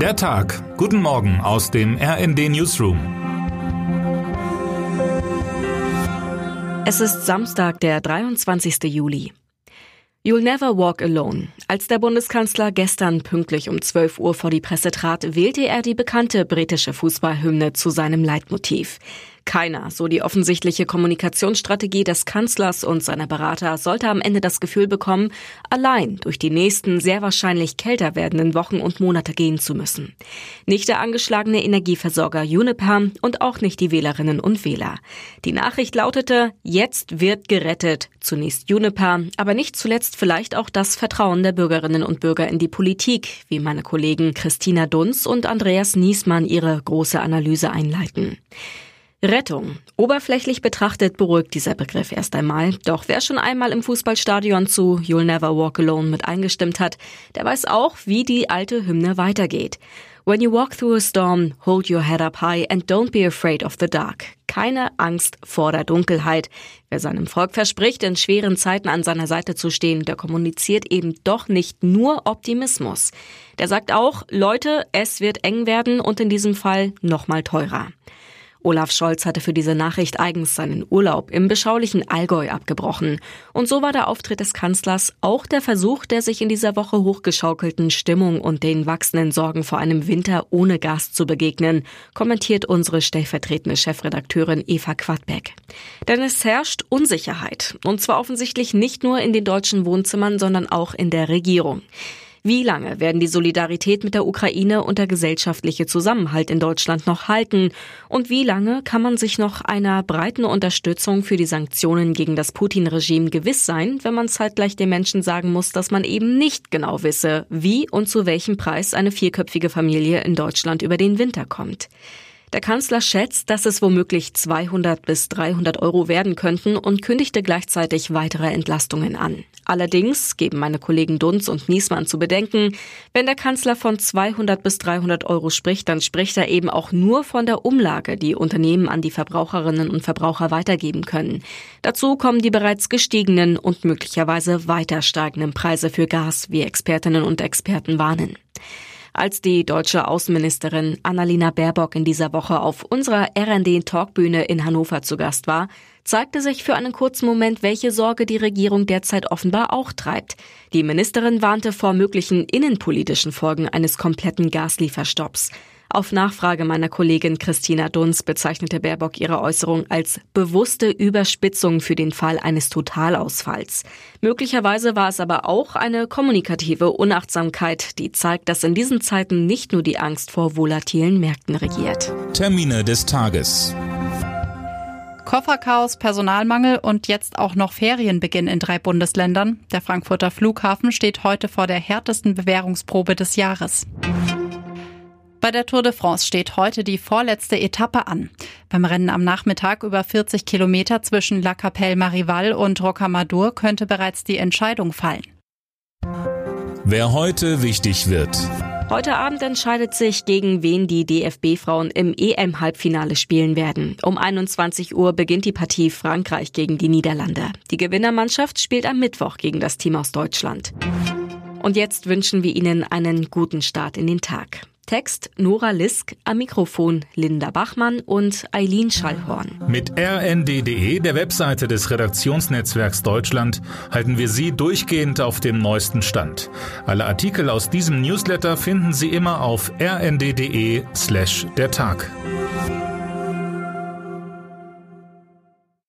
Der Tag. Guten Morgen aus dem RND Newsroom. Es ist Samstag, der 23. Juli. You'll never walk alone. Als der Bundeskanzler gestern pünktlich um 12 Uhr vor die Presse trat, wählte er die bekannte britische Fußballhymne zu seinem Leitmotiv. Keiner, so die offensichtliche Kommunikationsstrategie des Kanzlers und seiner Berater, sollte am Ende das Gefühl bekommen, allein durch die nächsten sehr wahrscheinlich kälter werdenden Wochen und Monate gehen zu müssen. Nicht der angeschlagene Energieversorger Uniper und auch nicht die Wählerinnen und Wähler. Die Nachricht lautete, jetzt wird gerettet. Zunächst Uniper, aber nicht zuletzt vielleicht auch das Vertrauen der Bürgerinnen und Bürger in die Politik, wie meine Kollegen Christina Dunz und Andreas Niesmann ihre große Analyse einleiten. Rettung. Oberflächlich betrachtet beruhigt dieser Begriff erst einmal. Doch wer schon einmal im Fußballstadion zu You'll Never Walk Alone mit eingestimmt hat, der weiß auch, wie die alte Hymne weitergeht. When you walk through a storm, hold your head up high and don't be afraid of the dark. Keine Angst vor der Dunkelheit. Wer seinem Volk verspricht, in schweren Zeiten an seiner Seite zu stehen, der kommuniziert eben doch nicht nur Optimismus. Der sagt auch, Leute, es wird eng werden und in diesem Fall nochmal teurer. Olaf Scholz hatte für diese Nachricht eigens seinen Urlaub im beschaulichen Allgäu abgebrochen. Und so war der Auftritt des Kanzlers auch der Versuch der sich in dieser Woche hochgeschaukelten Stimmung und den wachsenden Sorgen vor einem Winter ohne Gas zu begegnen, kommentiert unsere stellvertretende Chefredakteurin Eva Quadbeck. Denn es herrscht Unsicherheit. Und zwar offensichtlich nicht nur in den deutschen Wohnzimmern, sondern auch in der Regierung. Wie lange werden die Solidarität mit der Ukraine und der gesellschaftliche Zusammenhalt in Deutschland noch halten? Und wie lange kann man sich noch einer breiten Unterstützung für die Sanktionen gegen das Putin-Regime gewiss sein, wenn man zeitgleich den Menschen sagen muss, dass man eben nicht genau wisse, wie und zu welchem Preis eine vierköpfige Familie in Deutschland über den Winter kommt? Der Kanzler schätzt, dass es womöglich 200 bis 300 Euro werden könnten und kündigte gleichzeitig weitere Entlastungen an. Allerdings geben meine Kollegen Dunz und Niesmann zu bedenken, wenn der Kanzler von 200 bis 300 Euro spricht, dann spricht er eben auch nur von der Umlage, die Unternehmen an die Verbraucherinnen und Verbraucher weitergeben können. Dazu kommen die bereits gestiegenen und möglicherweise weiter steigenden Preise für Gas, wie Expertinnen und Experten warnen. Als die deutsche Außenministerin Annalena Baerbock in dieser Woche auf unserer RND-Talkbühne in Hannover zu Gast war, zeigte sich für einen kurzen Moment, welche Sorge die Regierung derzeit offenbar auch treibt. Die Ministerin warnte vor möglichen innenpolitischen Folgen eines kompletten Gaslieferstopps. Auf Nachfrage meiner Kollegin Christina Dunz bezeichnete Baerbock ihre Äußerung als bewusste Überspitzung für den Fall eines Totalausfalls. Möglicherweise war es aber auch eine kommunikative Unachtsamkeit, die zeigt, dass in diesen Zeiten nicht nur die Angst vor volatilen Märkten regiert. Termine des Tages. Kofferchaos, Personalmangel und jetzt auch noch Ferienbeginn in drei Bundesländern. Der Frankfurter Flughafen steht heute vor der härtesten Bewährungsprobe des Jahres. Bei der Tour de France steht heute die vorletzte Etappe an. Beim Rennen am Nachmittag über 40 Kilometer zwischen La Capelle Marival und Rocamadour könnte bereits die Entscheidung fallen. Wer heute wichtig wird. Heute Abend entscheidet sich, gegen wen die DFB-Frauen im EM-Halbfinale spielen werden. Um 21 Uhr beginnt die Partie Frankreich gegen die Niederlande. Die Gewinnermannschaft spielt am Mittwoch gegen das Team aus Deutschland. Und jetzt wünschen wir Ihnen einen guten Start in den Tag. Text Nora Lisk, am Mikrofon Linda Bachmann und Eileen Schallhorn. Mit rnd.de, der Webseite des Redaktionsnetzwerks Deutschland, halten wir Sie durchgehend auf dem neuesten Stand. Alle Artikel aus diesem Newsletter finden Sie immer auf rnd.de slash der Tag.